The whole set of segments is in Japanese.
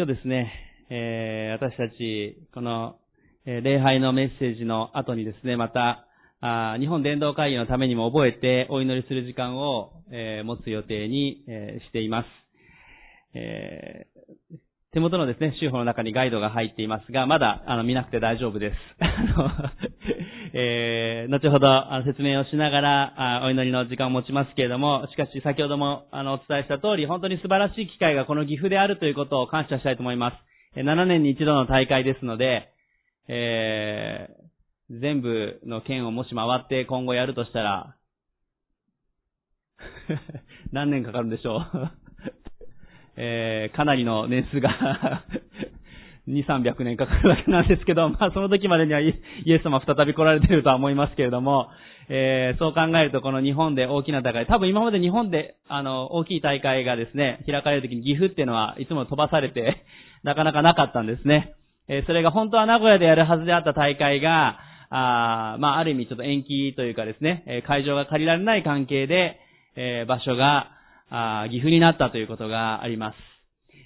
今日ですね、えー、私たち、この、え、礼拝のメッセージの後にですね、また、あ日本伝道会議のためにも覚えてお祈りする時間を、えー、持つ予定に、えー、しています。えー、手元のですね、週報の中にガイドが入っていますが、まだ、あの、見なくて大丈夫です。えー、後ほど説明をしながらお祈りの時間を持ちますけれども、しかし先ほどもあのお伝えした通り、本当に素晴らしい機会がこの岐阜であるということを感謝したいと思います。7年に一度の大会ですので、えー、全部の県をもし回って今後やるとしたら、何年かかるんでしょう？えー、かなりの年数が2、300年かかるわけなんですけど、まあその時までにはイエス様再び来られてるとは思いますけれども、えー、そう考えるとこの日本で大きな大会、多分今まで日本であの大きい大会がですね、開かれる時に岐阜っていうのはいつも飛ばされて、なかなかなかったんですね。えー、それが本当は名古屋でやるはずであった大会が、あまあある意味ちょっと延期というかですね、会場が借りられない関係で、えー、場所があ岐阜になったということがあります。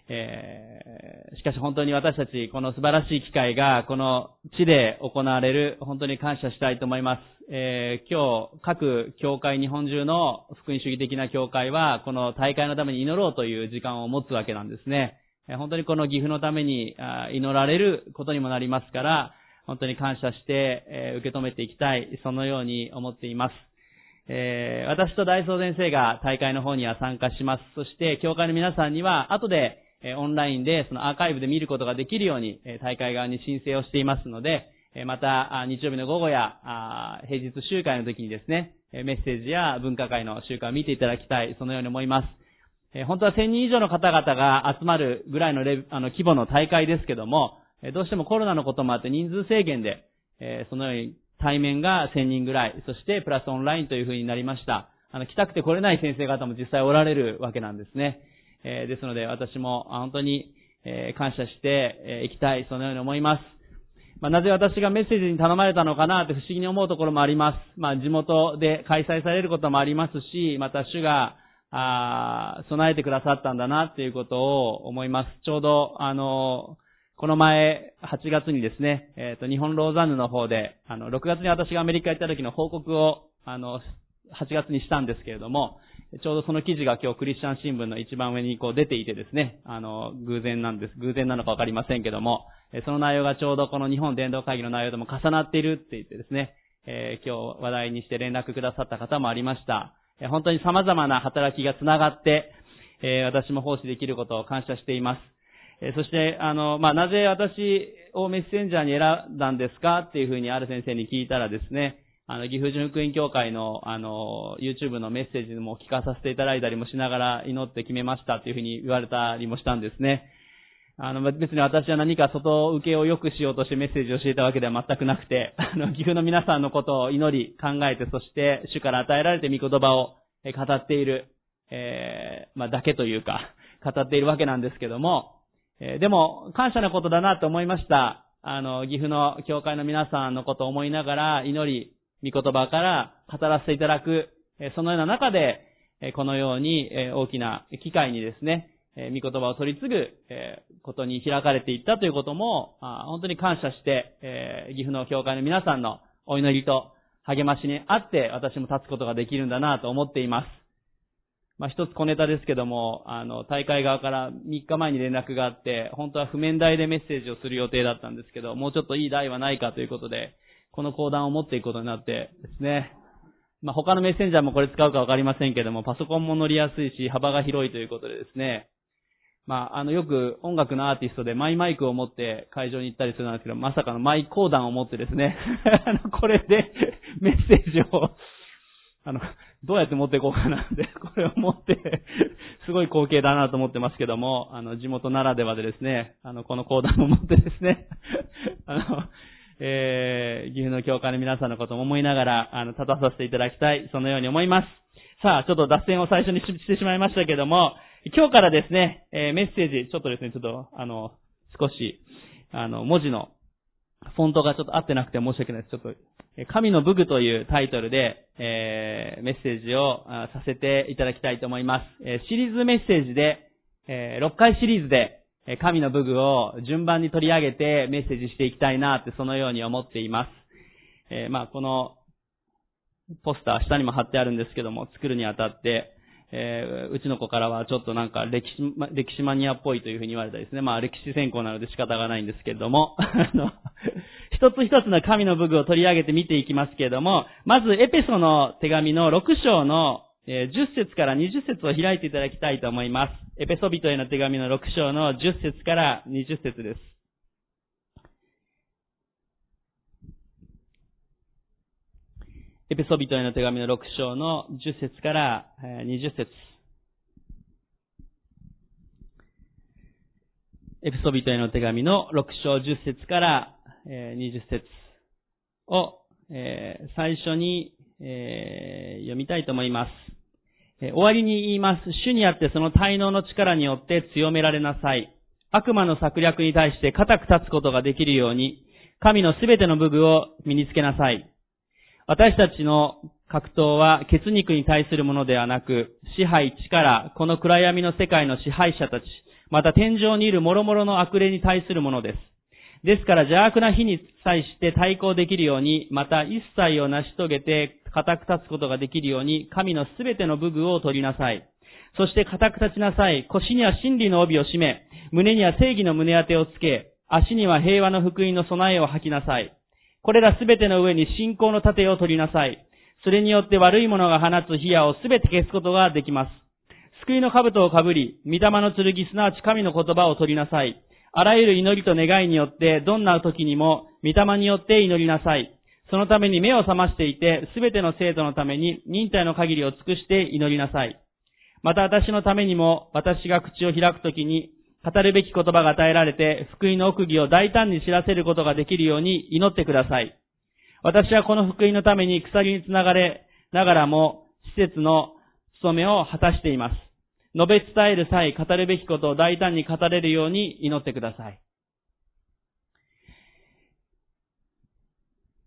えー、しかし本当に私たち、この素晴らしい機会が、この地で行われる、本当に感謝したいと思います。えー、今日、各教会、日本中の福音主義的な教会は、この大会のために祈ろうという時間を持つわけなんですねえ。本当にこの岐阜のために祈られることにもなりますから、本当に感謝してえ受け止めていきたい、そのように思っています。えー、私と大総先生が大会の方には参加します。そして、教会の皆さんには、後でえオンラインでそのアーカイブで見ることができるように、え大会側に申請をしていますので、えまた、日曜日の午後や、平日集会の時にですね、メッセージや文化会の集会を見ていただきたい、そのように思います。え本当は1000人以上の方々が集まるぐらいのレあの規模の大会ですけども、えどうしてもコロナのこともあって人数制限で、えそのように対面が1000人ぐらい、そしてプラスオンラインという風になりました。あの、来たくて来れない先生方も実際おられるわけなんですね。えですので私も本当に、え感謝していきたい、そのように思います。まあ、なぜ私がメッセージに頼まれたのかなって不思議に思うところもあります。まあ、地元で開催されることもありますし、また主が、あ備えてくださったんだなっていうことを思います。ちょうど、あの、この前、8月にですね、えっ、ー、と、日本ローザンヌの方で、あの、6月に私がアメリカ行った時の報告を、あの、8月にしたんですけれども、ちょうどその記事が今日クリスチャン新聞の一番上にこう出ていてですね、あの、偶然なんです。偶然なのかわかりませんけども、その内容がちょうどこの日本伝道会議の内容とも重なっているって言ってですね、えー、今日話題にして連絡くださった方もありました。本当に様々な働きが繋がって、えー、私も奉仕できることを感謝しています。え、そして、あの、まあ、なぜ私をメッセンジャーに選んだんですかっていうふうにある先生に聞いたらですね、あの、岐阜純福音協会の、あの、YouTube のメッセージも聞かさせていただいたりもしながら祈って決めましたっていうふうに言われたりもしたんですね。あの、別に私は何か外受けを良くしようとしてメッセージを教えたわけでは全くなくて、あの、岐阜の皆さんのことを祈り、考えて、そして主から与えられて御言葉を語っている、えー、まあ、だけというか、語っているわけなんですけども、えー、でも、感謝なことだなと思いました。あの、岐阜の教会の皆さんのことを思いながら祈り、御言葉から語らせていただく、そのような中で、このように大きな機会にですね、御言葉を取り継ぐことに開かれていったということも、本当に感謝して、岐阜の教会の皆さんのお祈りと励ましにあって私も立つことができるんだなと思っています。まあ、一つ小ネタですけども、あの、大会側から3日前に連絡があって、本当は譜面台でメッセージをする予定だったんですけど、もうちょっといい台はないかということで、この講談を持っていくことになってですね、まあ、他のメッセンジャーもこれ使うかわかりませんけども、パソコンも乗りやすいし、幅が広いということでですね、まあ、あの、よく音楽のアーティストでマイマイクを持って会場に行ったりするんですけど、まさかのマイ講談を持ってですね、あの、これでメッセージを、あの、どうやって持っていこうかなって、これを持ってすごい光景だなと思ってますけども、あの、地元ならではでですね、あの、この講談を持ってですね、あの、えー、岐阜の教会の皆さんのことも思いながら、あの、立たさせていただきたい、そのように思います。さあ、ちょっと脱線を最初に してしまいましたけども、今日からですね、えー、メッセージ、ちょっとですね、ちょっと、あの、少し、あの、文字の、フォントがちょっと合ってなくて申し訳ないです。ちょっと、神の武具というタイトルで、えー、メッセージをさせていただきたいと思います。えー、シリーズメッセージで、えー、6回シリーズで、神の武具を順番に取り上げてメッセージしていきたいなってそのように思っています。えー、まあ、このポスター下にも貼ってあるんですけども、作るにあたって、えー、うちの子からはちょっとなんか歴史、歴史マニアっぽいというふうに言われたですね。まあ歴史専攻なので仕方がないんですけれども、あの、一つ一つの神の武具を取り上げて見ていきますけれども、まずエペソの手紙の6章の10節から20節を開いていただきたいと思います。エペソビトへの手紙の6章の10節から20節です。エペソビトへの手紙の6章の10節から20節エペソビトへの手紙の6章10節から20節を最初に読みたいと思います。終わりに言います。主にあってその滞納の力によって強められなさい。悪魔の策略に対して固く立つことができるように、神のすべての武具を身につけなさい。私たちの格闘は血肉に対するものではなく、支配、力、この暗闇の世界の支配者たち、また天井にいる諸々の悪霊に対するものです。ですから邪悪な日に際して対抗できるように、また一切を成し遂げて固く立つことができるように、神のすべての武具を取りなさい。そして固く立ちなさい。腰には真理の帯を締め、胸には正義の胸当てをつけ、足には平和の福音の備えを吐きなさい。これらすべての上に信仰の盾を取りなさい。それによって悪い者が放つ火矢をすべて消すことができます。救いの兜をかぶり、御霊の剣すなわち神の言葉を取りなさい。あらゆる祈りと願いによって、どんな時にも、御霊によって祈りなさい。そのために目を覚ましていて、すべての生徒のために忍耐の限りを尽くして祈りなさい。また私のためにも、私が口を開くときに、語るべき言葉が与えられて、福音の奥義を大胆に知らせることができるように祈ってください。私はこの福音のために鎖につながれながらも、施設の務めを果たしています。述べ伝える際、語るべきことを大胆に語れるように祈ってください。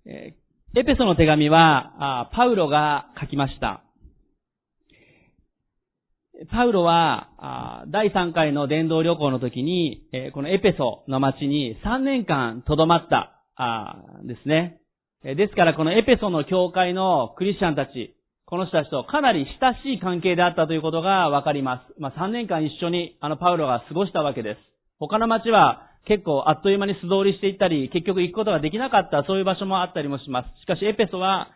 エペソの手紙は、パウロが書きました。パウロは、第3回の伝道旅行の時に、このエペソの町に3年間留まったですね。ですからこのエペソの教会のクリスチャンたち、この人たちとかなり親しい関係であったということがわかります。まあ3年間一緒にあのパウロが過ごしたわけです。他の町は結構あっという間に素通りしていったり、結局行くことができなかったそういう場所もあったりもします。しかしエペソは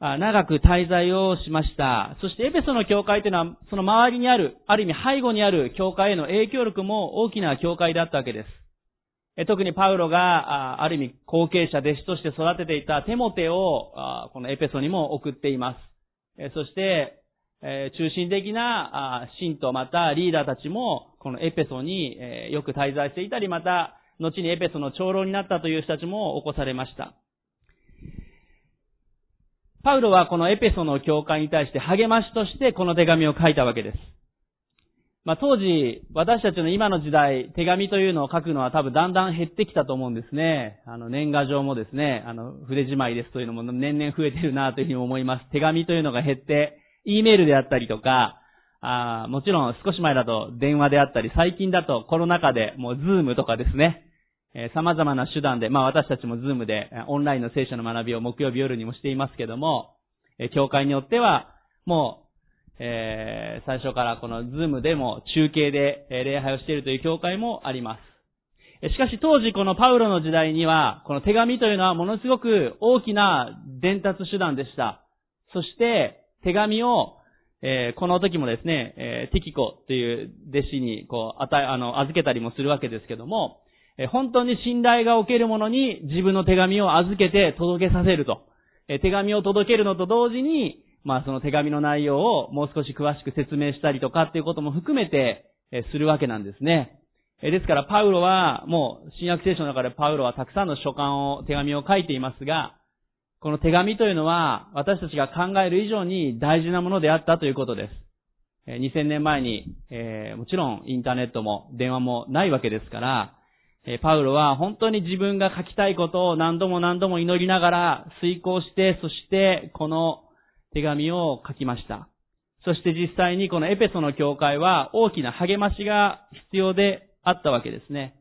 長く滞在をしました。そしてエペソの教会というのは、その周りにある、ある意味背後にある教会への影響力も大きな教会であったわけです。特にパウロが、ある意味後継者、弟子として育てていたテモテを、このエペソにも送っています。そして、中心的な信徒またリーダーたちも、このエペソによく滞在していたり、また、後にエペソの長老になったという人たちも起こされました。パウロはこのエペソの教会に対して励ましとしてこの手紙を書いたわけです。まあ、当時、私たちの今の時代、手紙というのを書くのは多分だんだん減ってきたと思うんですね。あの、年賀状もですね、あの、筆じまいですというのも年々増えてるなというふうに思います。手紙というのが減って、E メールであったりとか、あもちろん少し前だと電話であったり、最近だとコロナ禍でもう Zoom とかですね、えー、様々な手段で、まあ私たちも Zoom でオンラインの聖書の学びを木曜日夜にもしていますけども、えー、教会によっては、もう、えー、最初からこのズームでも中継で礼拝をしているという教会もあります。しかし当時このパウロの時代には、この手紙というのはものすごく大きな伝達手段でした。そして手紙を、えー、この時もですね、えー、ティキコという弟子にこう、与え、あの、預けたりもするわけですけどもえ、本当に信頼がおけるものに自分の手紙を預けて届けさせると。え手紙を届けるのと同時に、まあその手紙の内容をもう少し詳しく説明したりとかっていうことも含めて、するわけなんですね。ですからパウロは、もう新約聖書の中でパウロはたくさんの書簡を、手紙を書いていますが、この手紙というのは私たちが考える以上に大事なものであったということです。2000年前に、えー、もちろんインターネットも電話もないわけですから、パウロは本当に自分が書きたいことを何度も何度も祈りながら遂行して、そしてこの手紙を書きました。そして実際にこのエペソの教会は大きな励ましが必要であったわけですね。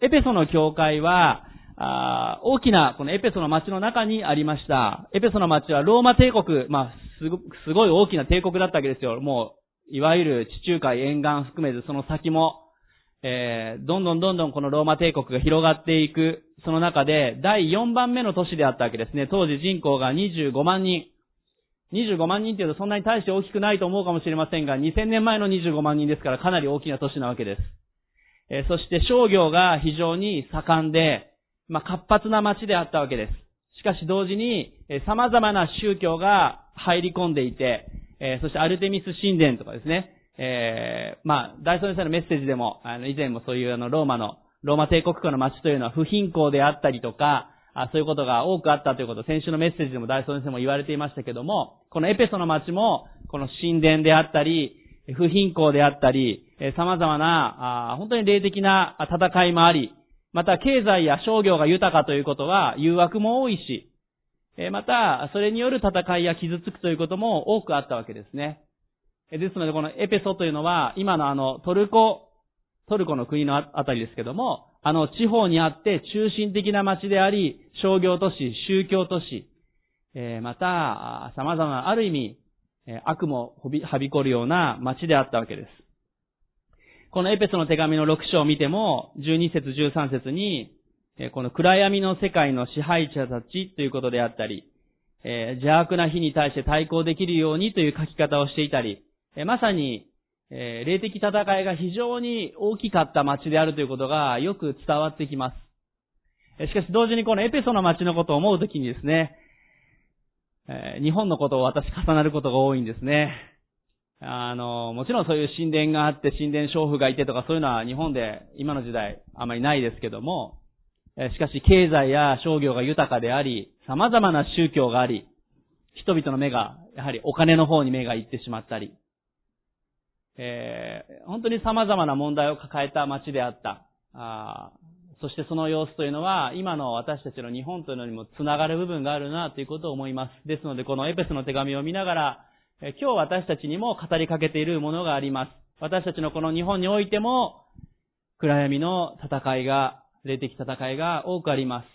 エペソの教会は、あ大きなこのエペソの町の中にありました。エペソの町はローマ帝国、まあ、すごすごい大きな帝国だったわけですよ。もう、いわゆる地中海沿岸含めずその先も、えー、どんどんどんどんこのローマ帝国が広がっていく、その中で第4番目の都市であったわけですね。当時人口が25万人。25万人っていうとそんなに大して大きくないと思うかもしれませんが、2000年前の25万人ですからかなり大きな都市なわけです。え、そして商業が非常に盛んで、まあ、活発な街であったわけです。しかし同時に、え、様々な宗教が入り込んでいて、え、そしてアルテミス神殿とかですね、えー、まあ、大総先生のメッセージでも、あの、以前もそういうあの、ローマの、ローマ帝国家の街というのは不貧困であったりとか、あそういうことが多くあったということ、先週のメッセージでも大総先生も言われていましたけども、このエペソの街も、この神殿であったり、不貧困であったり、様々な、本当に霊的な戦いもあり、また経済や商業が豊かということは誘惑も多いし、また、それによる戦いや傷つくということも多くあったわけですね。ですので、このエペソというのは、今のあの、トルコ、トルコの国のあたりですけども、あの、地方にあって中心的な町であり、商業都市、宗教都市、えまた、様々なある意味、悪もはびこるような町であったわけです。このエペソの手紙の6章を見ても、12節13節に、この暗闇の世界の支配者たちということであったり、邪悪な日に対して対抗できるようにという書き方をしていたり、まさに、え霊的戦いが非常に大きかった町であるということがよく伝わってきます。しかし同時にこのエペソの町のことを思うときにですね、え日本のことを私重なることが多いんですね。あの、もちろんそういう神殿があって、神殿娼婦がいてとかそういうのは日本で今の時代あまりないですけども、しかし経済や商業が豊かであり、様々な宗教があり、人々の目が、やはりお金の方に目が行ってしまったり、えー、本当に様々な問題を抱えた街であった。あそしてその様子というのは、今の私たちの日本というのにもつながる部分があるなということを思います。ですので、このエペスの手紙を見ながら、今日私たちにも語りかけているものがあります。私たちのこの日本においても、暗闇の戦いが、霊的戦いが多くあります。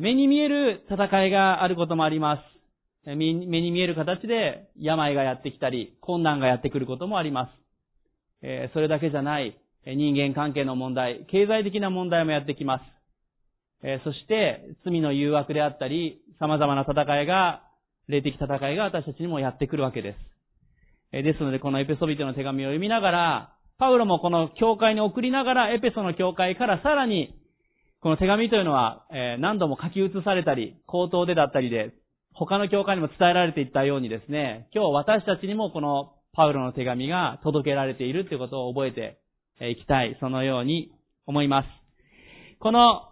目に見える戦いがあることもあります。目に見える形で病がやってきたり、困難がやってくることもあります。それだけじゃない、人間関係の問題、経済的な問題もやってきます。そして、罪の誘惑であったり、様々な戦いが霊的戦いが私たちにもやってくるわけです。えですので、このエペソビテの手紙を読みながら、パウロもこの教会に送りながら、エペソの教会からさらに、この手紙というのは、え何度も書き写されたり、口頭でだったりで、他の教会にも伝えられていったようにですね、今日私たちにもこのパウロの手紙が届けられているということを覚えていきたい、そのように思います。この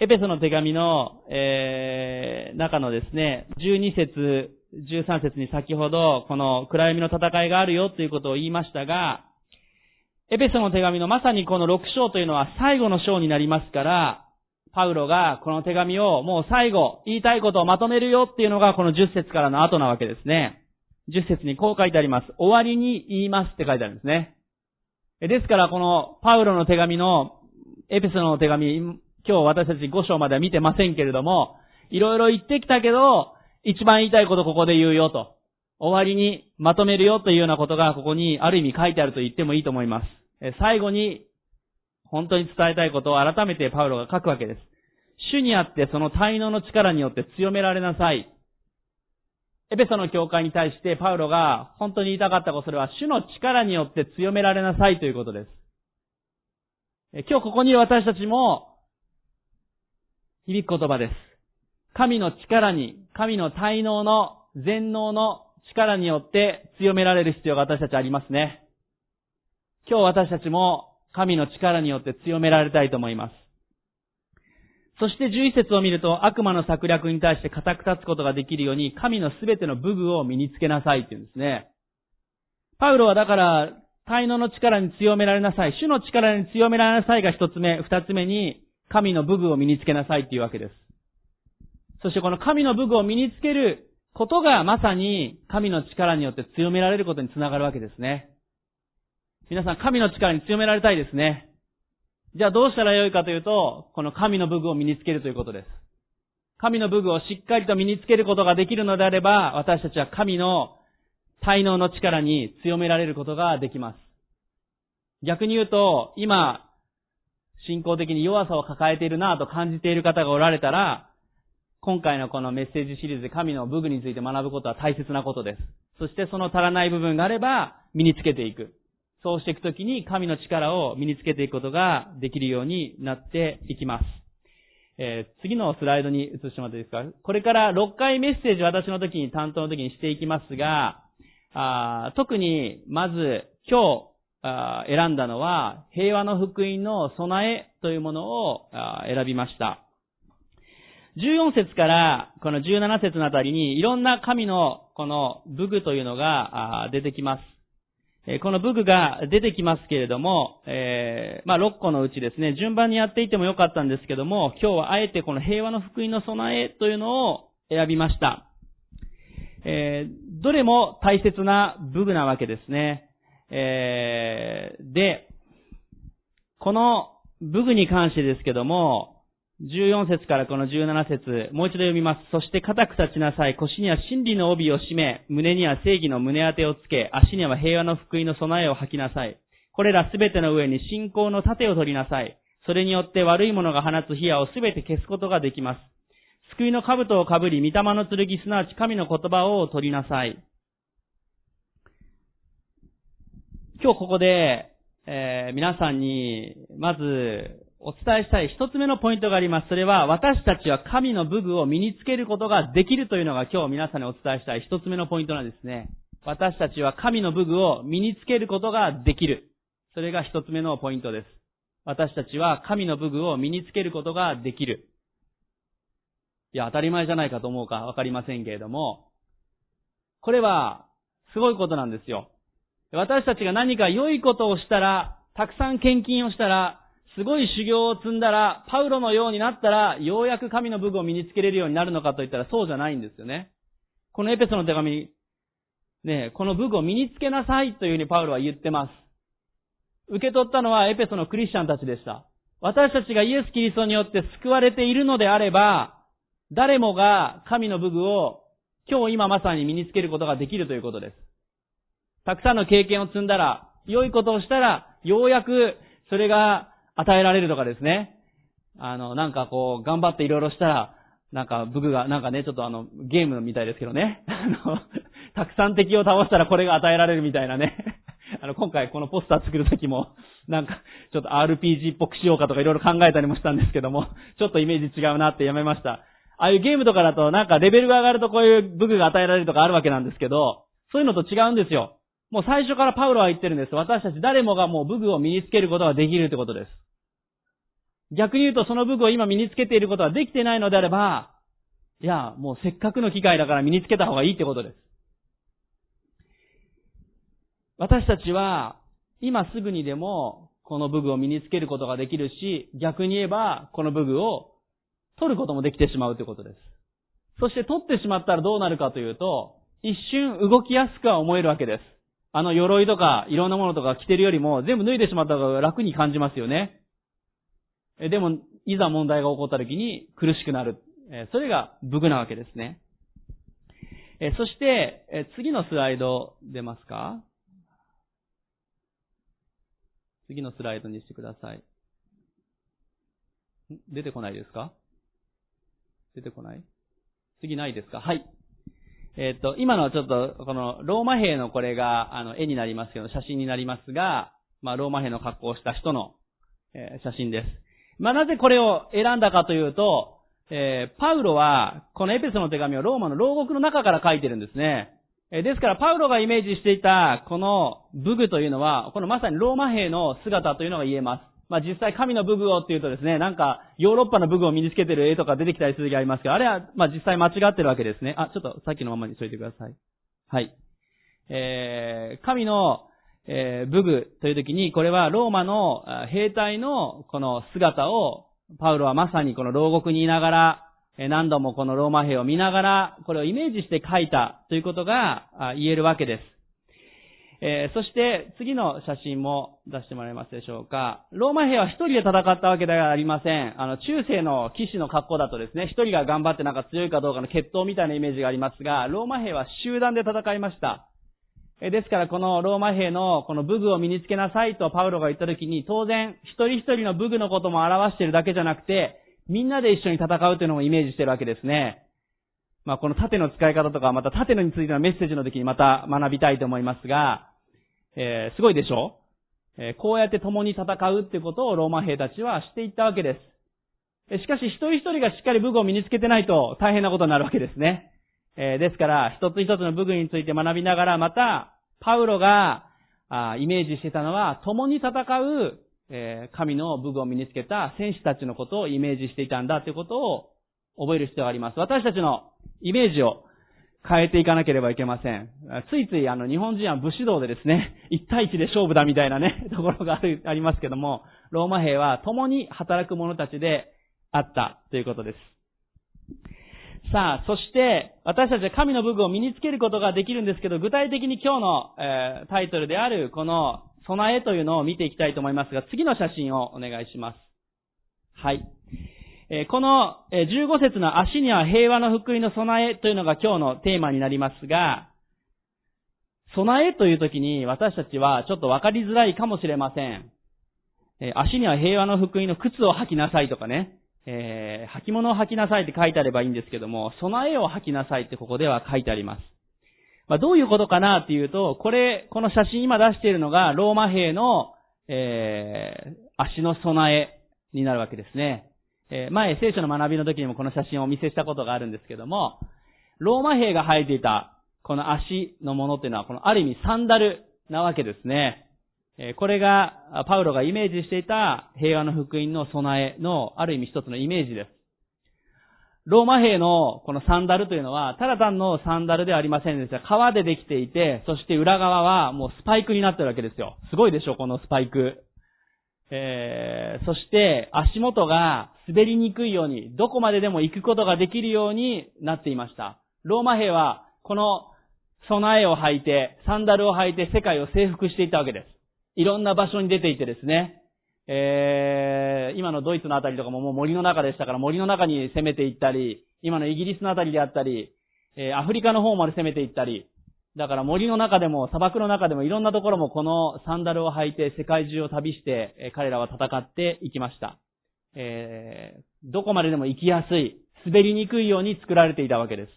エペソの手紙の、えー、中のですね、12節、13節に先ほど、この暗闇の戦いがあるよということを言いましたが、エペソの手紙のまさにこの6章というのは最後の章になりますから、パウロがこの手紙をもう最後、言いたいことをまとめるよっていうのがこの10節からの後なわけですね。10節にこう書いてあります。終わりに言いますって書いてあるんですね。ですからこのパウロの手紙のエペソの手紙、今日私たち5章までは見てませんけれども、いろいろ言ってきたけど、一番言いたいことここで言うよと。終わりにまとめるよというようなことがここにある意味書いてあると言ってもいいと思います。最後に本当に伝えたいことを改めてパウロが書くわけです。主にあってその滞納の力によって強められなさい。エペソの教会に対してパウロが本当に言いたかったことそれは主の力によって強められなさいということです。今日ここにいる私たちも響く言葉です。神の力に、神の滞納の全能の力によって強められる必要が私たちありますね。今日私たちも神の力によって強められたいと思います。そして11節を見ると悪魔の策略に対して固く立つことができるように神のすべての武具を身につけなさいって言うんですね。パウロはだから滞納の力に強められなさい。主の力に強められなさいが一つ目。二つ目に神の武具を身につけなさいっていうわけです。そしてこの神の武具を身につけることがまさに神の力によって強められることにつながるわけですね。皆さん神の力に強められたいですね。じゃあどうしたらよいかというと、この神の武具を身につけるということです。神の武具をしっかりと身につけることができるのであれば、私たちは神の才能の力に強められることができます。逆に言うと、今、信仰的に弱さを抱えているなぁと感じている方がおられたら、今回のこのメッセージシリーズで神の武具について学ぶことは大切なことです。そしてその足らない部分があれば身につけていく。そうしていくときに神の力を身につけていくことができるようになっていきます。えー、次のスライドに移してもらっていいですか？これから6回メッセージ私の時に担当の時にしていきますが、あ特にまず今日あ選んだのは平和の福音の備えというものをあ選びました。14節からこの17節のあたりにいろんな神のこの武具というのが出てきます。この武具が出てきますけれども、えー、まあ、6個のうちですね、順番にやっていてもよかったんですけども、今日はあえてこの平和の福音の備えというのを選びました。えー、どれも大切な武具なわけですね。えー、で、この武具に関してですけども、14節からこの17節もう一度読みます。そして固く立ちなさい。腰には真理の帯を締め、胸には正義の胸当てをつけ、足には平和の福音の備えを吐きなさい。これらすべての上に信仰の盾を取りなさい。それによって悪い者が放つ火矢をすべて消すことができます。救いの兜をかぶり、御霊の剣、すなわち神の言葉を取りなさい。今日ここで、えー、皆さんに、まず、お伝えしたい一つ目のポイントがあります。それは、私たちは神の武具を身につけることができるというのが今日皆さんにお伝えしたい一つ目のポイントなんですね。私たちは神の武具を身につけることができる。それが一つ目のポイントです。私たちは神の武具を身につけることができる。いや、当たり前じゃないかと思うかわかりませんけれども、これは、すごいことなんですよ。私たちが何か良いことをしたら、たくさん献金をしたら、すごい修行を積んだら、パウロのようになったら、ようやく神の武具を身につけれるようになるのかといったらそうじゃないんですよね。このエペソの手紙ね、この武具を身につけなさいというふうにパウロは言ってます。受け取ったのはエペソのクリスチャンたちでした。私たちがイエス・キリストによって救われているのであれば、誰もが神の武具を今日今まさに身につけることができるということです。たくさんの経験を積んだら、良いことをしたら、ようやくそれが与えられるとかですね。あの、なんかこう、頑張っていろいろしたら、なんか、武具が、なんかね、ちょっとあの、ゲームみたいですけどね。あの、たくさん敵を倒したらこれが与えられるみたいなね。あの、今回このポスター作るときも、なんか、ちょっと RPG っぽくしようかとかいろいろ考えたりもしたんですけども、ちょっとイメージ違うなってやめました。ああいうゲームとかだとなんかレベルが上がるとこういう武具が与えられるとかあるわけなんですけど、そういうのと違うんですよ。もう最初からパウロは言ってるんです。私たち誰もがもう武具を身につけることができるってことです。逆に言うとその武具を今身につけていることはできてないのであれば、いや、もうせっかくの機会だから身につけた方がいいってことです。私たちは、今すぐにでも、この武具を身につけることができるし、逆に言えば、この武具を取ることもできてしまうということです。そして取ってしまったらどうなるかというと、一瞬動きやすくは思えるわけです。あの鎧とかいろんなものとか着てるよりも全部脱いでしまった方が楽に感じますよね。でも、いざ問題が起こった時に苦しくなる。それが武具なわけですね。そして、次のスライド出ますか？次のスライドにしてください。出てこないですか？出てこない？次ないですか？はい。えっ、と、今のはちょっと、この、ローマ兵のこれが、あの、絵になりますけど、写真になりますが、まあ、ローマ兵の格好をした人の、えー、写真です。まあ、なぜこれを選んだかというと、えー、パウロは、このエペソの手紙をローマの牢獄の中から書いてるんですね。えー、ですから、パウロがイメージしていた、この武具というのは、このまさにローマ兵の姿というのが言えます。まあ、実際神の武具をっていうとですね、なんか、ヨーロッパの武具を身につけてる絵とか出てきたりする時ありますけど、あれは、まあ、実際間違ってるわけですね。あ、ちょっとさっきのままにしといてください。はい。えー、神の、えー、武具という時に、これはローマの兵隊のこの姿を、パウロはまさにこの牢獄にいながら、何度もこのローマ兵を見ながら、これをイメージして書いたということが言えるわけです。えー、そして次の写真も出してもらえますでしょうか。ローマ兵は一人で戦ったわけではありません。あの、中世の騎士の格好だとですね、一人が頑張ってなんか強いかどうかの決闘みたいなイメージがありますが、ローマ兵は集団で戦いました。ですからこのローマ兵のこの武具を身につけなさいとパウロが言った時に、当然一人一人の武具のことも表しているだけじゃなくて、みんなで一緒に戦うというのもイメージしているわけですね。まあ、この盾の使い方とか、また盾のについてのメッセージの時にまた学びたいと思いますが、えー、すごいでしょ？えー、こうやって共に戦うってことをローマ兵たちはしていったわけです。しかし一人一人がしっかり武具を身につけてないと大変なことになるわけですね。えー、ですから、一つ一つの武具について学びながら、また、パウロが、あイメージしてたのは、共に戦う、えー、神の武具を身につけた戦士たちのことをイメージしていたんだということを覚える必要があります。私たちのイメージを変えていかなければいけません。ついついあの日本人は武士道でですね、一対一で勝負だみたいなね、ところがある、ありますけども、ローマ兵は共に働く者たちであったということです。さあ、そして、私たちは神の武具を身につけることができるんですけど、具体的に今日の、えー、タイトルである、この、備えというのを見ていきたいと思いますが、次の写真をお願いします。はい。この15節の足には平和の福音の備えというのが今日のテーマになりますが、備えという時に私たちはちょっとわかりづらいかもしれません。足には平和の福音の靴を履きなさいとかね、えー、履物を履きなさいって書いてあればいいんですけども、備えを履きなさいってここでは書いてあります。まあ、どういうことかなっていうと、これ、この写真今出しているのがローマ兵の、えー、足の備えになるわけですね。え前、聖書の学びの時にもこの写真をお見せしたことがあるんですけども、ローマ兵が履いていた、この足のものっていうのは、このある意味サンダルなわけですね。これが、パウロがイメージしていた平和の福音の備えの、ある意味一つのイメージです。ローマ兵のこのサンダルというのは、ただ単のサンダルではありませんでした。革でできていて、そして裏側はもうスパイクになってるわけですよ。すごいでしょ、このスパイク。えー、そして足元が滑りにくいように、どこまででも行くことができるようになっていました。ローマ兵は、この備えを履いて、サンダルを履いて世界を征服していったわけです。いろんな場所に出ていてですね、えー、今のドイツのあたりとかももう森の中でしたから森の中に攻めていったり、今のイギリスのあたりであったり、えー、アフリカの方まで攻めていったり、だから森の中でも砂漠の中でもいろんなところもこのサンダルを履いて世界中を旅して、えー彼らは戦っていきました。えー、どこまででも行きやすい、滑りにくいように作られていたわけです。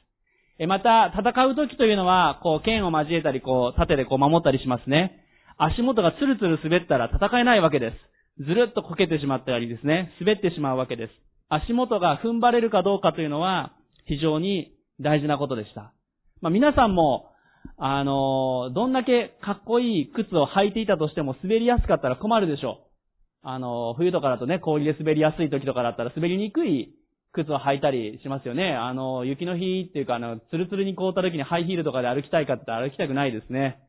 えーまた、戦う時というのは、こう、剣を交えたり、こう、盾でこう守ったりしますね。足元がツルツル滑ったら戦えないわけです。ずるっとこけてしまったりですね、滑ってしまうわけです。足元が踏ん張れるかどうかというのは、非常に大事なことでした。まあ、皆さんも、あの、どんだけかっこいい靴を履いていたとしても滑りやすかったら困るでしょう。あの、冬とかだとね、氷で滑りやすい時とかだったら滑りにくい靴を履いたりしますよね。あの、雪の日っていうか、あの、ツルツルに凍った時にハイヒールとかで歩きたいかって歩きたくないですね。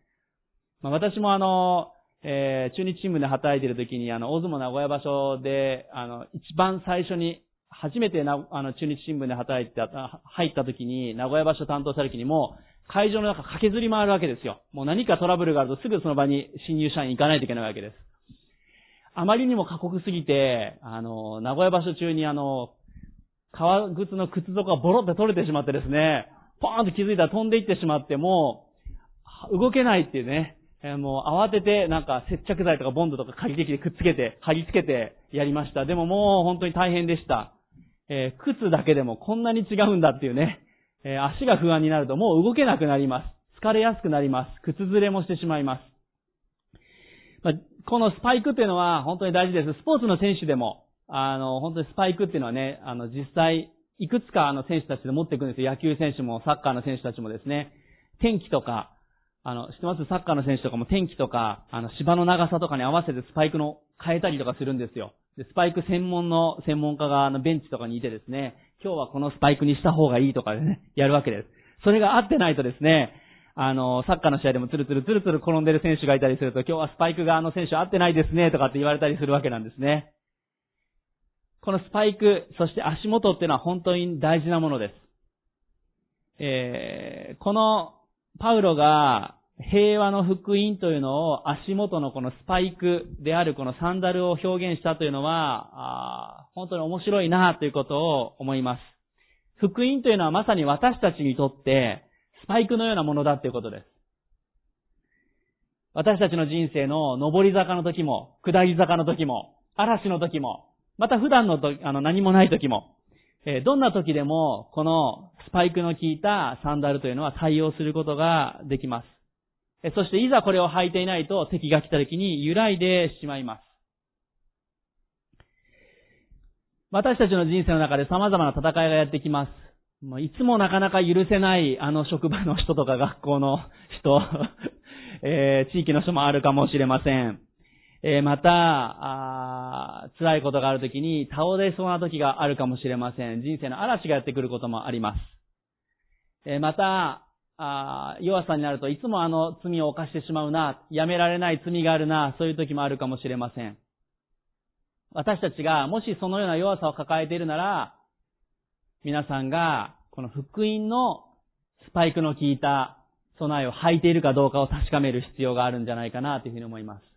まあ、私もあの、えー、中日新聞で働いている時に、あの、大相撲名古屋場所で、あの、一番最初に、初めてな、あの、中日新聞で働いてた、入った時に、名古屋場所担当した時にも、会場の中駆けずり回るわけですよ。もう何かトラブルがあるとすぐその場に新入社員行かないといけないわけです。あまりにも過酷すぎて、あの、名古屋場所中にあの、革靴の靴底がボロって取れてしまってですね、ポーンと気づいたら飛んでいってしまっても、動けないっていうね、えー、もう慌ててなんか接着剤とかボンドとか借りてきてくっつけて、貼り付けてやりました。でももう本当に大変でした。えー、靴だけでもこんなに違うんだっていうね、えー、足が不安になるともう動けなくなります。疲れやすくなります。靴ずれもしてしまいます。まあ、このスパイクっていうのは本当に大事です。スポーツの選手でも、あの、本当にスパイクっていうのはね、あの、実際、いくつかあの選手たちで持っていくんですよ。野球選手もサッカーの選手たちもですね。天気とか、あの、知ってます？サッカーの選手とかも天気とか、あの、芝の長さとかに合わせてスパイクの変えたりとかするんですよ。で、スパイク専門の専門家があのベンチとかにいてですね、今日はこのスパイクにした方がいいとかでね、やるわけです。それが合ってないとですね、あの、サッカーの試合でもツルツルツルツル転んでる選手がいたりすると、今日はスパイクがあの選手合ってないですね、とかって言われたりするわけなんですね。このスパイク、そして足元っていうのは本当に大事なものです。えー、このパウロが、平和の福音というのを足元のこのスパイクであるこのサンダルを表現したというのは、本当に面白いなということを思います。福音というのはまさに私たちにとってスパイクのようなものだということです。私たちの人生の上り坂の時も、下り坂の時も、嵐の時も、また普段の時、あの何もない時も、えどんな時でもこのスパイクの効いたサンダルというのは対応することができます。そしていざこれを履いていないと敵が来た時に揺らいでしまいます。私たちの人生の中で様々な戦いがやってきます。いつもなかなか許せないあの職場の人とか学校の人、え、地域の人もあるかもしれません。え、また、辛いことがあるときに倒れそうな時があるかもしれません。人生の嵐がやってくることもあります。え、また、あ弱さになるといつもあの罪を犯してしまうな、やめられない罪があるな、そういう時もあるかもしれません。私たちがもしそのような弱さを抱えているなら、皆さんがこの福音のスパイクの効いた備えを履いているかどうかを確かめる必要があるんじゃないかなというふうに思います。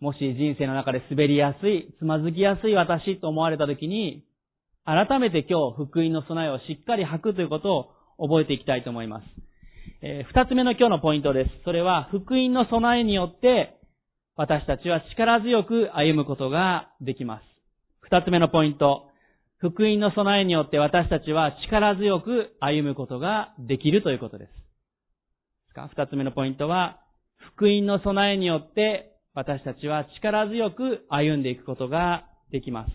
もし人生の中で滑りやすい、つまずきやすい私と思われた時に、改めて今日福音の備えをしっかり履くということを覚えていきたいと思います。えー、二つ目の今日のポイントです。それは、福音の備えによって、私たちは力強く歩むことができます。二つ目のポイント。福音の備えによって私たちは力強く歩むことができるということです。二つ目のポイントは、福音の備えによって私たちは力強く歩んでいくことができます。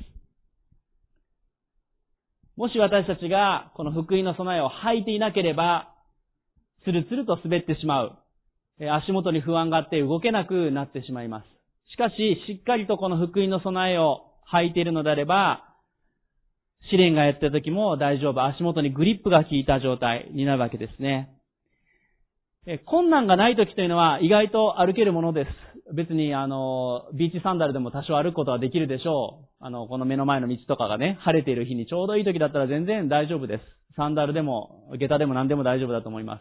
もし私たちがこの福音の備えを履いていなければ、つるつると滑ってしまう。足元に不安があって動けなくなってしまいます。しかし、しっかりとこの福音の備えを履いているのであれば、試練がやってる時も大丈夫。足元にグリップが効いた状態になるわけですね。困難がない時というのは意外と歩けるものです。別にあの、ビーチサンダルでも多少歩くことはできるでしょう。あの、この目の前の道とかがね、晴れている日にちょうどいい時だったら全然大丈夫です。サンダルでも、下駄でも何でも大丈夫だと思いま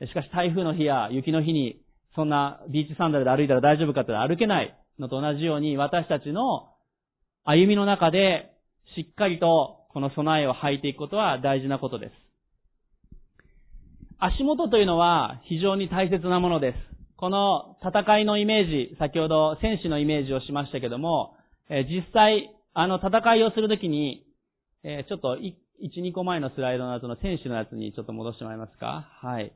す。しかし台風の日や雪の日に、そんなビーチサンダルで歩いたら大丈夫かって歩けないのと同じように、私たちの歩みの中で、しっかりとこの備えを履いていくことは大事なことです。足元というのは非常に大切なものです。この戦いのイメージ、先ほど戦士のイメージをしましたけども、え実際、あの戦いをするときに、えちょっと1、2個前のスライドの後の戦士のやつにちょっと戻してもらえますか？はい。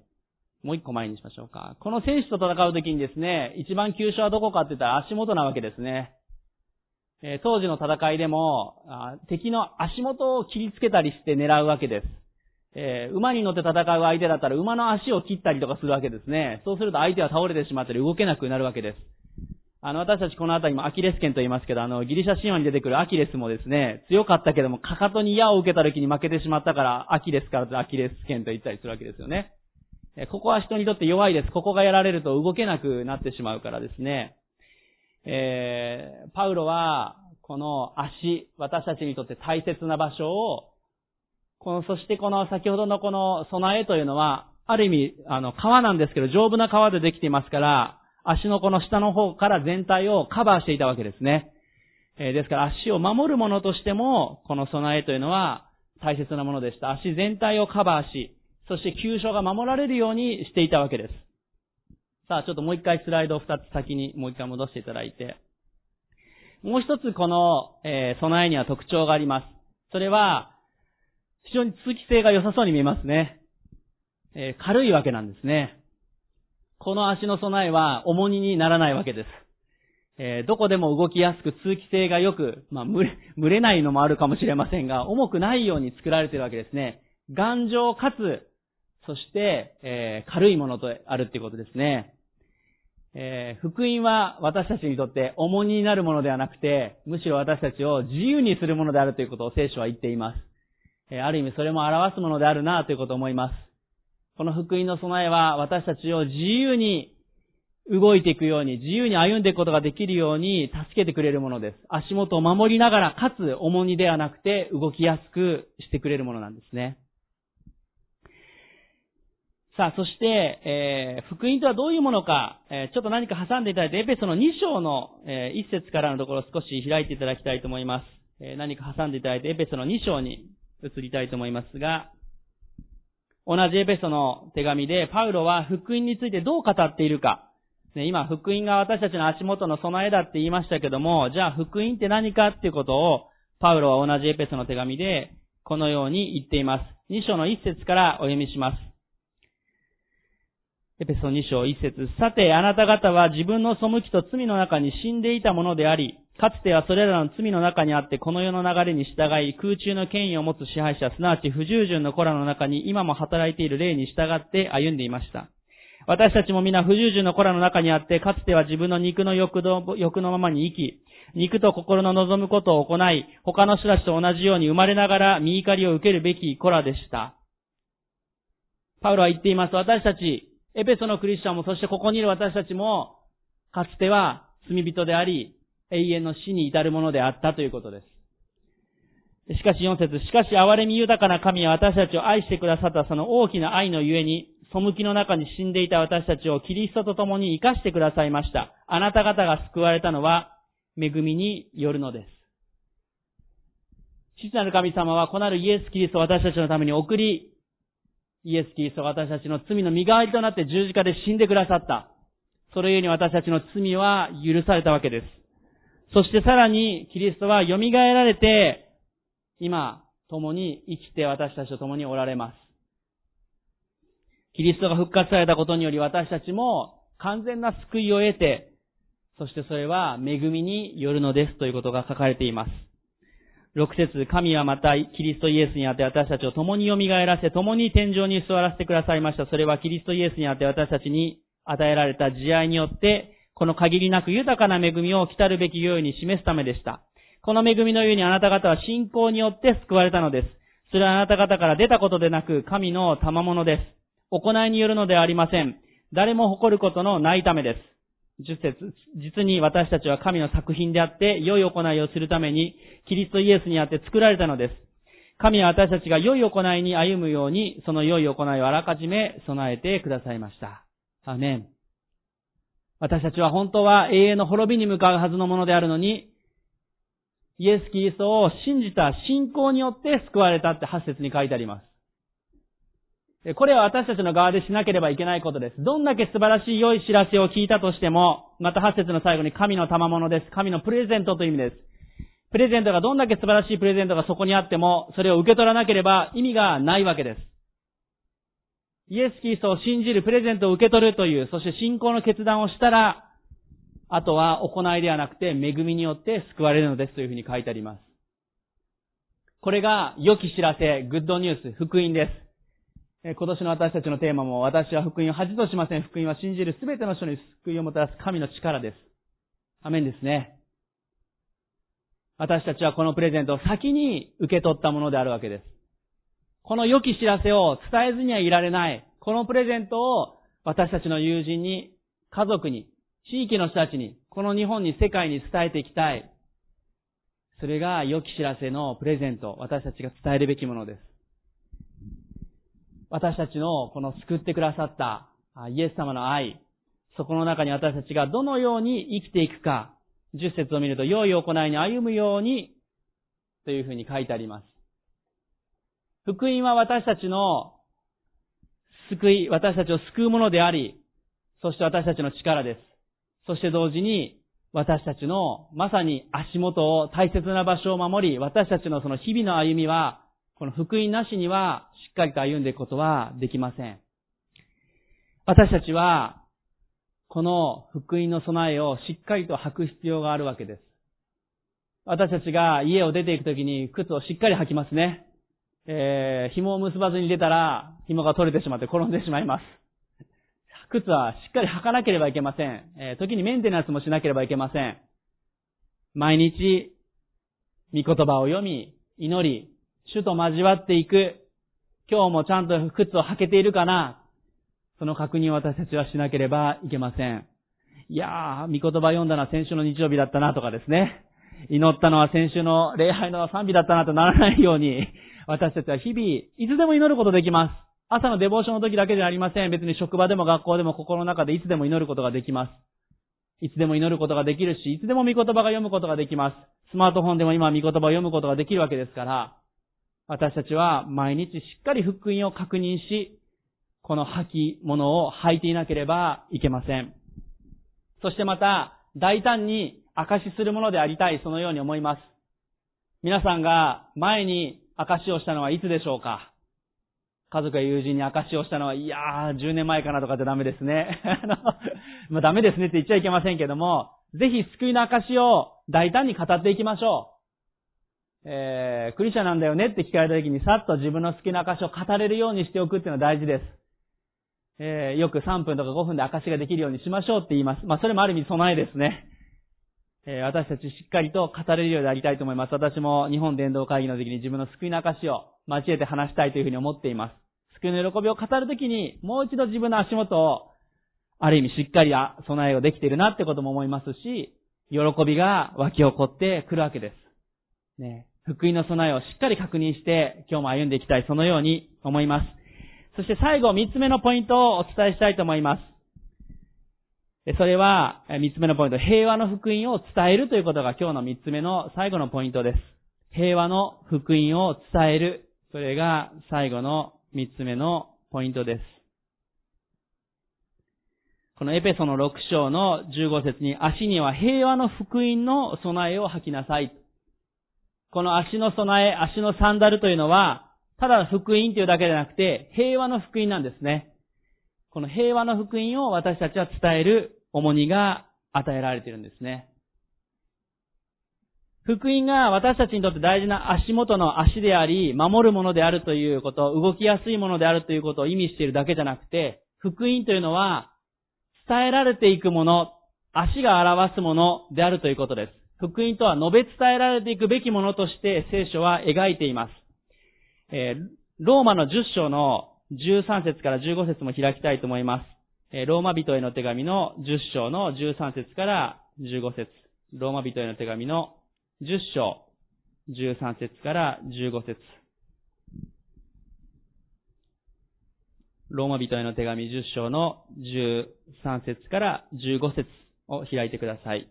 もう1個前にしましょうか。この戦士と戦うときにですね、一番急所はどこかって言ったら足元なわけですね。え当時の戦いでも、敵の足元を切りつけたりして狙うわけです。えー、馬に乗って戦う相手だったら馬の足を切ったりとかするわけですね。そうすると相手は倒れてしまったり動けなくなるわけです。あの、私たちこの辺りもアキレス腱と言いますけど、あの、ギリシャ神話に出てくるアキレスもですね、強かったけども、かかとに矢を受けた時に負けてしまったから、アキレスからアキレス腱と言ったりするわけですよね。えここは人にとって弱いです。ここがやられると動けなくなってしまうからですね。えー、パウロは、この足、私たちにとって大切な場所をこの、そしてこの先ほどのこの備えというのは、ある意味、あの、皮なんですけど、丈夫な皮でできていますから、足のこの下の方から全体をカバーしていたわけですね。えー、ですから足を守るものとしても、この備えというのは大切なものでした。足全体をカバーし、そして急所が守られるようにしていたわけです。さあ、ちょっともう一回スライドを二つ先にもう一回戻していただいて。もう一つこの、えー、備えには特徴があります。それは、非常に通気性が良さそうに見えますね。えー、軽いわけなんですね。この足の備えは重荷にならないわけです。えー、どこでも動きやすく通気性が良く、まあ、蒸れ、蒸れないのもあるかもしれませんが、重くないように作られているわけですね。頑丈かつ、そして、えー、軽いものとあるっていうことですね。えー、福音は私たちにとって重荷になるものではなくて、むしろ私たちを自由にするものであるということを聖書は言っています。ある意味それも表すものであるなということを思います。この福音の備えは私たちを自由に動いていくように、自由に歩んでいくことができるように助けてくれるものです。足元を守りながら、かつ重荷ではなくて動きやすくしてくれるものなんですね。さあ、そして、えー、福音とはどういうものか、えー、ちょっと何か挟んでいただいて、エペソの2章の、えー、1節からのところを少し開いていただきたいと思います。えー、何か挟んでいただいて、エペソの2章に移りたいと思いますが、同じエペソの手紙で、パウロは福音についてどう語っているか、ね、今、福音が私たちの足元の備えだって言いましたけども、じゃあ福音って何かっていうことを、パウロは同じエペソの手紙で、このように言っています。2章の1節からお読みします。エペソ2章1節さて、あなた方は自分の背きと罪の中に死んでいたものであり、かつてはそれらの罪の中にあってこの世の流れに従い、空中の権威を持つ支配者、すなわち不従順の子らの中に今も働いている霊に従って歩んでいました。私たちも皆不従順の子らの中にあって、かつては自分の肉の欲のままに生き、肉と心の望むことを行い、他の人たちと同じように生まれながら見怒りを受けるべき子らでした。パウロは言っています。私たち、エペソのクリスチャンも、そしてここにいる私たちも、かつては罪人であり、永遠の死に至るものであったということです。しかし4節しかし憐れみ豊かな神は私たちを愛してくださったその大きな愛のゆえに、背きの中に死んでいた私たちをキリストと共に生かしてくださいました。あなた方が救われたのは、恵みによるのです。父なる神様は、こなるイエス・キリストを私たちのために送り、イエス・キリストが私たちの罪の身代わりとなって十字架で死んでくださった。それゆえに私たちの罪は許されたわけです。そしてさらに、キリストは蘇られて、今、共に生きて私たちと共におられます。キリストが復活されたことにより私たちも完全な救いを得て、そしてそれは恵みによるのですということが書かれています。6節神はまたキリストイエスにあって私たちを共に蘇らせ、共に天井に座らせてくださいました。それはキリストイエスにあって私たちに与えられた慈愛によって、この限りなく豊かな恵みを来たるべきように示すためでした。この恵みのようにあなた方は信仰によって救われたのです。それはあなた方から出たことでなく、神の賜物です。行いによるのではありません。誰も誇ることのないためです。10節実に私たちは神の作品であって、良い行いをするために、キリストイエスにあって作られたのです。神は私たちが良い行いに歩むように、その良い行いをあらかじめ備えてくださいました。アメン。私たちは本当は永遠の滅びに向かうはずのものであるのに、イエス・キリストを信じた信仰によって救われたって8節に書いてあります。これは私たちの側でしなければいけないことです。どんだけ素晴らしい良い知らせを聞いたとしても、また8節の最後に神の賜物です。神のプレゼントという意味です。プレゼントがどんだけ素晴らしいプレゼントがそこにあっても、それを受け取らなければ意味がないわけです。イエス・キリストを信じるプレゼントを受け取るという、そして信仰の決断をしたら、あとは行いではなくて恵みによって救われるのですというふうに書いてあります。これが良き知らせ、グッドニュース、福音です。今年の私たちのテーマも、私は福音を恥としません。福音は信じるすべての人に救いをもたらす神の力です。アメンですね。私たちはこのプレゼントを先に受け取ったものであるわけです。この良き知らせを伝えずにはいられない。このプレゼントを私たちの友人に、家族に、地域の人たちに、この日本に世界に伝えていきたい。それが良き知らせのプレゼント、私たちが伝えるべきものです。私たちのこの救ってくださったイエス様の愛、そこの中に私たちがどのように生きていくか、十節を見ると、良い行いに歩むように、というふうに書いてあります。福音は私たちの救い、私たちを救うものであり、そして私たちの力です。そして同時に、私たちのまさに足元を大切な場所を守り、私たちのその日々の歩みは、この福音なしにはしっかりと歩んでいくことはできません。私たちは、この福音の備えをしっかりと履く必要があるわけです。私たちが家を出ていくときに靴をしっかり履きますね。えー、紐を結ばずに出たら、紐が取れてしまって転んでしまいます。靴はしっかり履かなければいけません。えー、時にメンテナンスもしなければいけません。毎日、御言葉を読み、祈り、主と交わっていく、今日もちゃんと靴を履けているかなその確認を私たちはしなければいけません。いやー、御言葉読んだのは先週の日曜日だったなとかですね。祈ったのは先週の礼拝の賛美だったなとならないように、私たちは日々、いつでも祈ることできます。朝のデボーションの時だけじゃありません。別に職場でも学校でも心の中でいつでも祈ることができます。いつでも祈ることができるし、いつでも御言葉が読むことができます。スマートフォンでも今御言葉を読むことができるわけですから、私たちは毎日しっかり福音を確認し、この履物を履いていなければいけません。そしてまた、大胆に証しするものでありたい、そのように思います。皆さんが前に証しをしたのはいつでしょうか？家族や友人に証しをしたのは、いやー、10年前かなとかじゃダメですね。あの、まあ、ダメですねって言っちゃいけませんけども、ぜひ救いの証を大胆に語っていきましょう。えー、クリスチャなんだよねって聞かれた時にさっと自分の好きな証を語れるようにしておくっていうのは大事です。えー、よく3分とか5分で証ができるようにしましょうって言います。まあ、それもある意味備えですね。私たちしっかりと語れるようでありたいと思います。私も日本伝道会議の時に自分の救いの証を交えて話したいというふうに思っています。救いの喜びを語る時に、もう一度自分の足元を、ある意味しっかり備えをできているなってことも思いますし、喜びが湧き起こってくるわけです。ね、福音の備えをしっかり確認して、今日も歩んでいきたい、そのように思います。そして最後、三つ目のポイントをお伝えしたいと思います。それは、三つ目のポイント、平和の福音を伝えるということが今日の三つ目の最後のポイントです。平和の福音を伝える。それが最後の三つ目のポイントです。このエペソの6章の15節に、足には平和の福音の備えを吐きなさい。この足の備え、足のサンダルというのは、ただ福音というだけでなくて、平和の福音なんですね。この平和の福音を私たちは伝える重荷が与えられているんですね。福音が私たちにとって大事な足元の足であり、守るものであるということ、動きやすいものであるということを意味しているだけじゃなくて、福音というのは、伝えられていくもの、足が表すものであるということです。福音とは述べ伝えられていくべきものとして聖書は描いています。えー、ローマの10章の13節から15節も開きたいと思います。ローマ人への手紙の10章の13節から15節ローマ人への手紙の10章、13節から15節ローマ人への手紙10章の13節から15節を開いてください。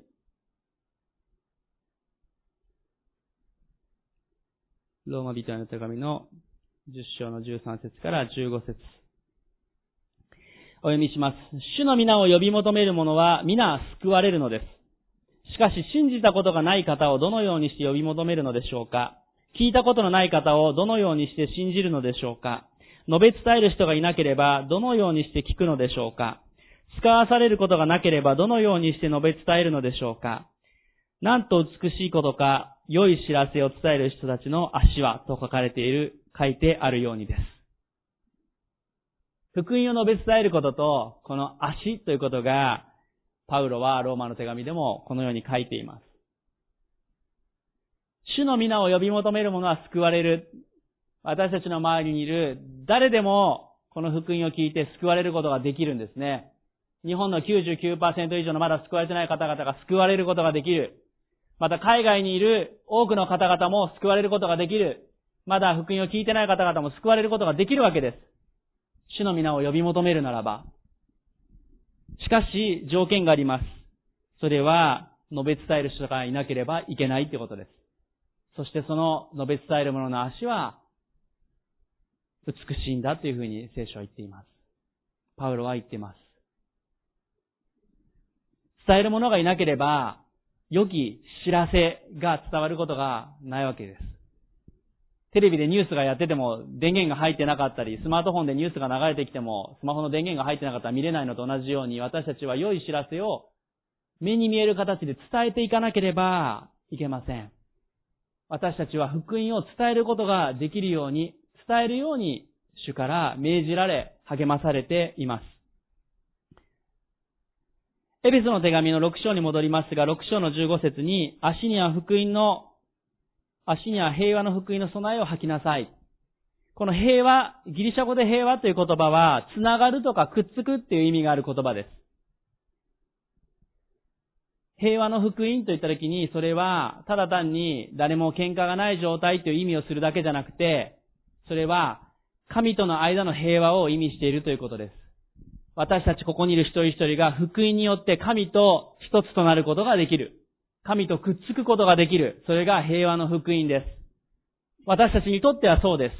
ローマ人への手紙の10章の13節から15節。お読みします。主の皆を呼び求める者は皆救われるのです。しかし信じたことがない方をどのようにして呼び求めるのでしょうか。聞いたことのない方をどのようにして信じるのでしょうか。述べ伝える人がいなければどのようにして聞くのでしょうか。使わされることがなければどのようにして述べ伝えるのでしょうか。なんと美しいことか良い知らせを伝える人たちの足はと書かれている、書いてあるようにです。福音を述べ伝えることと、この足ということがパウロはローマの手紙でもこのように書いています。主の皆を呼び求める者は救われる。私たちの周りにいる誰でもこの福音を聞いて救われることができるんですね。日本の99%以上のまだ救われてない方々が救われることができる。また海外にいる多くの方々も救われることができる。まだ福音を聞いてない方々も救われることができるわけです。主の皆を呼び求めるならば、しかし、条件があります。それは、述べ伝える人がいなければいけないということです。そしてその述べ伝える者の足は、美しいんだというふうに聖書は言っています。パウロは言っています。伝える者がいなければ、良き知らせが伝わることがないわけです。テレビでニュースがやってても電源が入ってなかったり、スマートフォンでニュースが流れてきても、スマホの電源が入ってなかったら見れないのと同じように、私たちは良い知らせを目に見える形で伝えていかなければいけません。私たちは福音を伝えることができるように、伝えるように主から命じられ、励まされています。エベスの手紙の6章に戻りますが、6章の15節に、足には福音の足には平和の福音の備えを吐きなさい。この平和、ギリシャ語で平和という言葉は、つながるとかくっつくっていう意味がある言葉です。平和の福音と言ったときに、それは、ただ単に誰も喧嘩がない状態という意味をするだけじゃなくて、それは、神との間の平和を意味しているということです。私たちここにいる一人一人が福音によって神と一つとなることができる。神とくっつくことができる。それが平和の福音です。私たちにとってはそうです。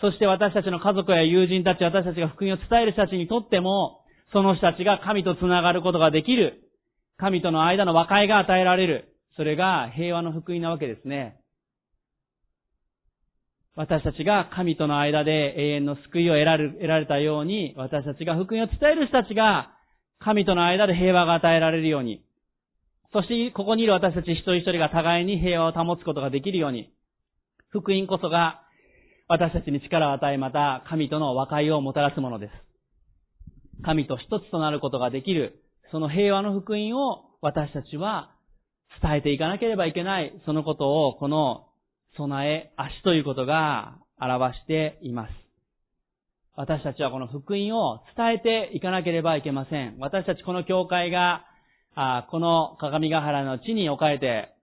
そして私たちの家族や友人たち、私たちが福音を伝える人たちにとっても、その人たちが神と繋がることができる。神との間の和解が与えられる。それが平和の福音なわけですね。私たちが神との間で永遠の救いを得られ得られたように、私たちが福音を伝える人たちが神との間で平和が与えられるように、そしてここにいる私たち一人一人が互いに平和を保つことができるように、福音こそが私たちに力を与え、また神との和解をもたらすものです。神と一つとなることができる、その平和の福音を私たちは伝えていかなければいけない、そのことをこの備え、足ということが表しています。私たちはこの福音を伝えていかなければいけません。私たちこの教会が、あこの鏡ヶ原の地に置かれて、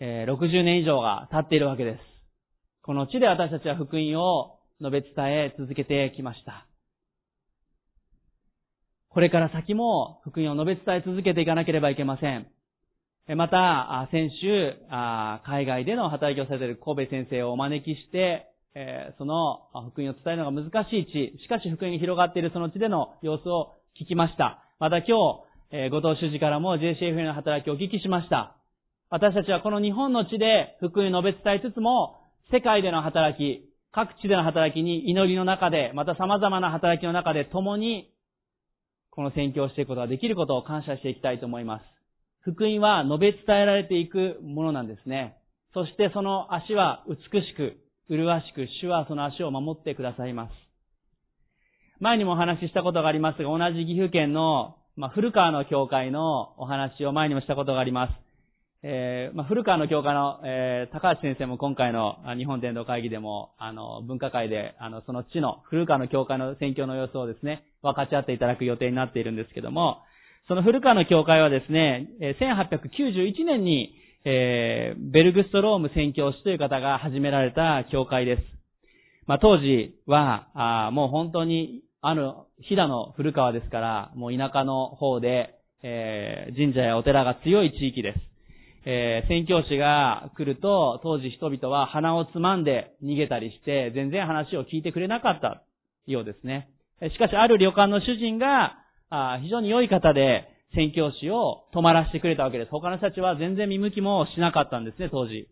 えー、60年以上が経っているわけです。この地で私たちは福音を述べ伝え続けてきました。これから先も福音を述べ伝え続けていかなければいけません。また、先週、海外での働きをされている神戸先生をお招きして、その福音を伝えるのが難しい地、しかし福音が広がっているその地での様子を聞きました。また今日、後藤主事からも JCFA の働きをお聞きしました。私たちはこの日本の地で福音を述べ伝えつつも、世界での働き、各地での働きに祈りの中で、また様々な働きの中で共に、この宣教をしていくことができることを感謝していきたいと思います。福音は述べ伝えられていくものなんですね。そしてその足は美しく、麗しく、主はその足を守ってくださいます。前にもお話ししたことがありますが、同じ岐阜県の、まあ、古川の教会のお話を前にもしたことがあります。えー、まあ、古川の教会の、えー、高橋先生も今回の日本伝道会議でも、あの、文化会で、あの、その地の古川の教会の宣教の様子をですね、分かち合っていただく予定になっているんですけども、その古川の教会はですね、1891年に、えー、ベルグストローム宣教師という方が始められた教会です。まあ、当時は、あもう本当に、あの、飛騨の古川ですから、もう田舎の方で、えー、神社やお寺が強い地域です。えー、宣教師が来ると、当時人々は鼻をつまんで逃げたりして、全然話を聞いてくれなかったようですね。しかし、ある旅館の主人が、あ非常に良い方で、宣教師を泊まらせてくれたわけです。他の人たちは全然見向きもしなかったんですね、当時。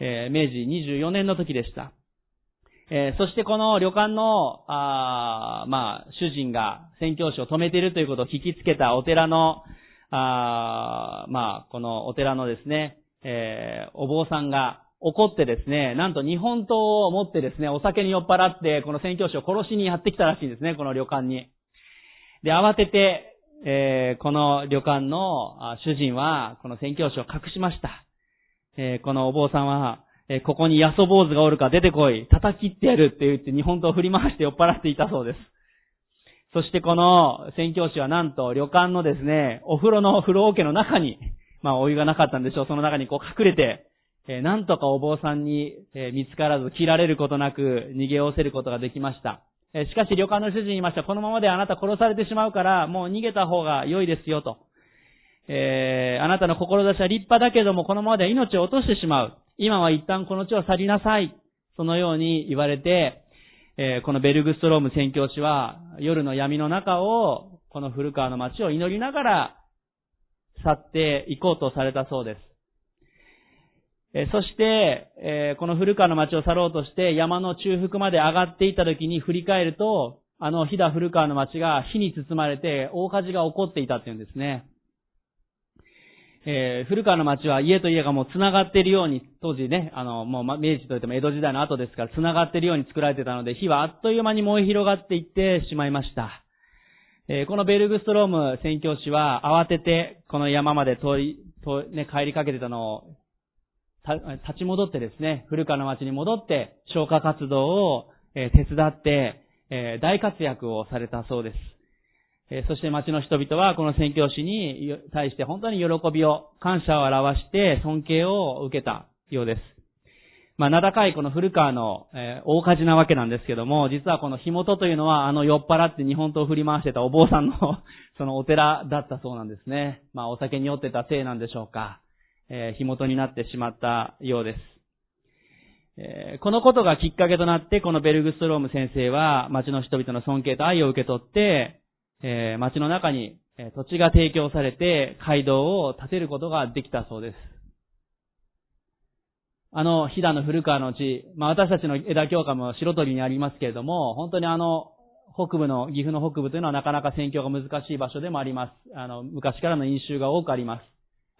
えー、明治24年の時でした。えー、そしてこの旅館の、あまあ、主人が宣教師を止めているということを聞きつけたお寺の、あまあ、このお寺のですね、えー、お坊さんが怒ってですね、なんと日本刀を持ってですね、お酒に酔っ払って、この宣教師を殺しにやってきたらしいんですね、この旅館に。で、慌てて、えー、この旅館の主人は、この宣教師を隠しました。えー、このお坊さんは、え、ここにヤソ坊主がおるか出てこい、叩きってやるって言って日本刀を振り回して酔っ払っていたそうです。そしてこの宣教師はなんと旅館のですね、お風呂の風呂桶の中に、まあお湯がなかったんでしょう、その中にこう隠れて、えー、なんとかお坊さんに、えー、見つからず切られることなく逃げおせることができました。えしかし旅館の主人に言いました。このままであなた殺されてしまうから、もう逃げた方が良いですよと。えー、あなたの志は立派だけども、このままでは命を落としてしまう。今は一旦この地を去りなさい。そのように言われて、えー、このベルグストローム宣教師は、夜の闇の中を、この古川の町を祈りながら、去っていこうとされたそうです。えそして、えこの古川の町を去ろうとして山の中腹まで上がっていった時に振り返ると、あの飛騨古川の町が火に包まれて大火事が起こっていたっていうんですね。えー、古川の町は家と家がもう繋がっているように、当時ね、あの、もう明治といっても江戸時代の後ですから繋がっているように作られてたので、火はあっという間に燃え広がっていってしまいました。えー、このベルグストローム宣教師は慌ててこの山まで通り、とね、帰りかけてたのを立ち戻ってですね、古川の町に戻って消火活動をえ手伝って、え大活躍をされたそうです。そして町の人々はこの宣教師に対して本当に喜びを、感謝を表して尊敬を受けたようです。まあ、名高いこの古川の、え、大火事なわけなんですけども、実はこの火元というのは、あの酔っ払って日本刀を振り回してたお坊さんの そのお寺だったそうなんですね。まあ、お酒に酔ってたせいなんでしょうか。えー、火元になってしまったようです。え、このことがきっかけとなって、このベルグストローム先生は、町の人々の尊敬と愛を受け取って、えー、町の中に土地が提供されて、街道を建てることができたそうです。あの、飛騨の古川の地、まあ私たちの枝教科も白鳥にありますけれども、本当にあの、北部の、岐阜の北部というのはなかなか選挙が難しい場所でもあります。あの、昔からの飲酒が多くありま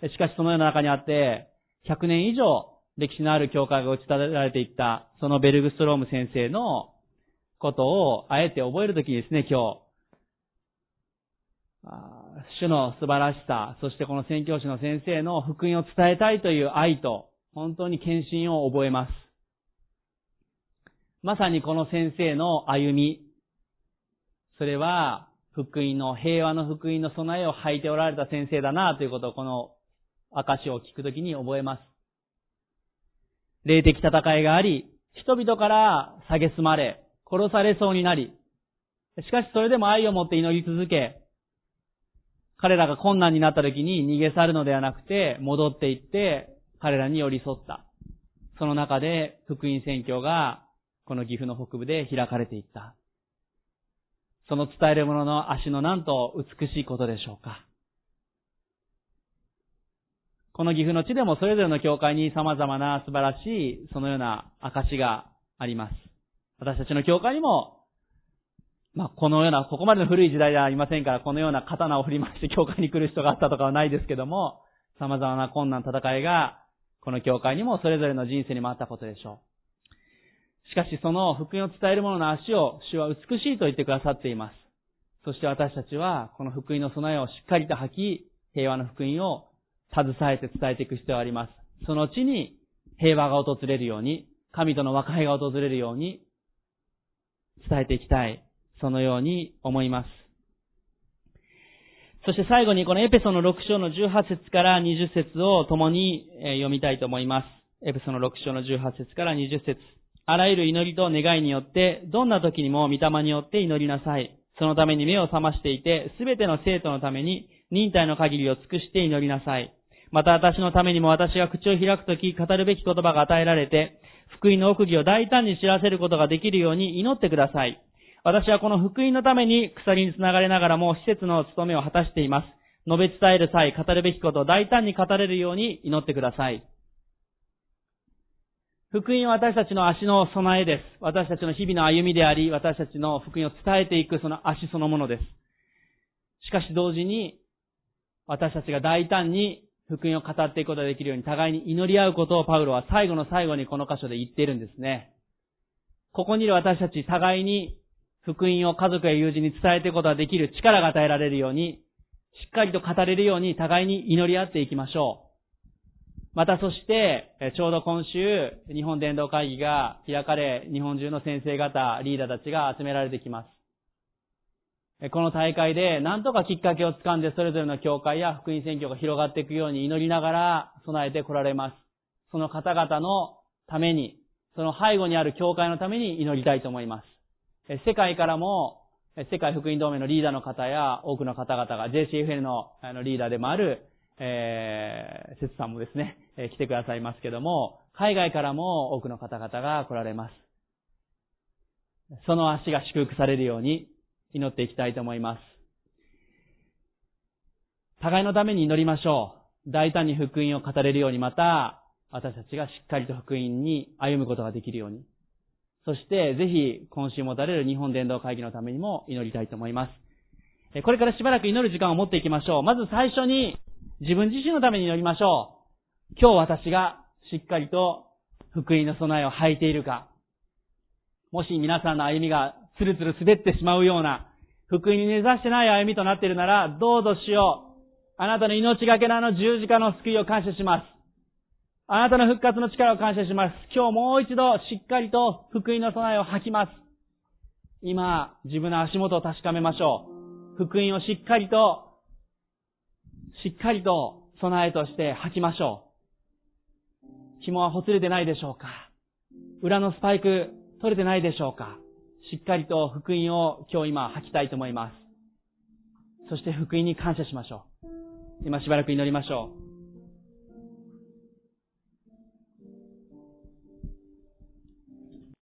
す。しかしそのような中にあって、100年以上歴史のある教会が打ち立てられていった、そのベルグストローム先生のことをあえて覚えるときにですね、今日、主の素晴らしさ、そしてこの宣教師の先生の福音を伝えたいという愛と、本当に献身を覚えます。まさにこの先生の歩み、それは、福音の、平和の福音の備えを吐いておられた先生だなということをこの証を聞くときに覚えます。霊的戦いがあり、人々から蔑まれ、殺されそうになり、しかしそれでも愛を持って祈り続け、彼らが困難になった時に逃げ去るのではなくて、戻っていって彼らに寄り添った。その中で福音宣教がこの岐阜の北部で開かれていった。その伝える者の足のなんと美しいことでしょうか。この岐阜の地でもそれぞれの教会に様々な素晴らしいそのような証があります。私たちの教会にもまあ、このような、ここまでの古い時代ではありませんから、このような刀を振り回して教会に来る人があったとかはないですけども、様々な困難、戦いが、この教会にもそれぞれの人生にもあったことでしょう。しかし、その福音を伝える者の足を主は美しいと言ってくださっています。そして私たちは、この福音の備えをしっかりと吐き、平和の福音を携えて伝えていく必要があります。その地に平和が訪れるように、神との和解が訪れるように、伝えていきたい。そのように思います。そして最後にこのエペソの6章の18節から20節を共に読みたいと思います。エペソの6章の18節から20節あらゆる祈りと願いによって、どんな時にも御霊によって祈りなさい。そのために目を覚ましていて、すべての生徒のために忍耐の限りを尽くして祈りなさい。また私のためにも私が口を開くとき語るべき言葉が与えられて、福音の奥義を大胆に知らせることができるように祈ってください。私はこの福音のために鎖につながれながらも施設の務めを果たしています。述べ伝える際、語るべきことを大胆に語れるように祈ってください。福音は私たちの足の備えです。私たちの日々の歩みであり、私たちの福音を伝えていくその足そのものです。しかし同時に、私たちが大胆に福音を語っていくことができるように互いに祈り合うことをパウロは最後の最後にこの箇所で言っているんですね。ここにいる私たち互いに福音を家族や友人に伝えていくことができる力が与えられるように、しっかりと語れるように互いに祈り合っていきましょう。またそして、ちょうど今週、日本伝道会議が開かれ、日本中の先生方、リーダーたちが集められてきます。この大会で、なんとかきっかけをつかんで、それぞれの教会や福音選挙が広がっていくように祈りながら備えてこられます。その方々のために、その背後にある教会のために祈りたいと思います。世界からも、世界福音同盟のリーダーの方や多くの方々が JCFN のリーダーでもある、えー、節さんもですね、来てくださいますけども、海外からも多くの方々が来られます。その足が祝福されるように祈っていきたいと思います。互いのために祈りましょう。大胆に福音を語れるように、また、私たちがしっかりと福音に歩むことができるように。そして、ぜひ、今週持たれる日本伝道会議のためにも祈りたいと思います。これからしばらく祈る時間を持っていきましょう。まず最初に、自分自身のために祈りましょう。今日私がしっかりと福音の備えを履いているか。もし皆さんの歩みがつるつる滑ってしまうような、福音に根ざしてない歩みとなっているなら、どうぞしよう。あなたの命がけのあの十字架の救いを感謝します。あなたの復活の力を感謝します。今日もう一度しっかりと福音の備えを吐きます。今、自分の足元を確かめましょう。福音をしっかりと、しっかりと備えとして吐きましょう。紐はほつれてないでしょうか裏のスパイク取れてないでしょうかしっかりと福音を今日今吐きたいと思います。そして福音に感謝しましょう。今しばらく祈りましょう。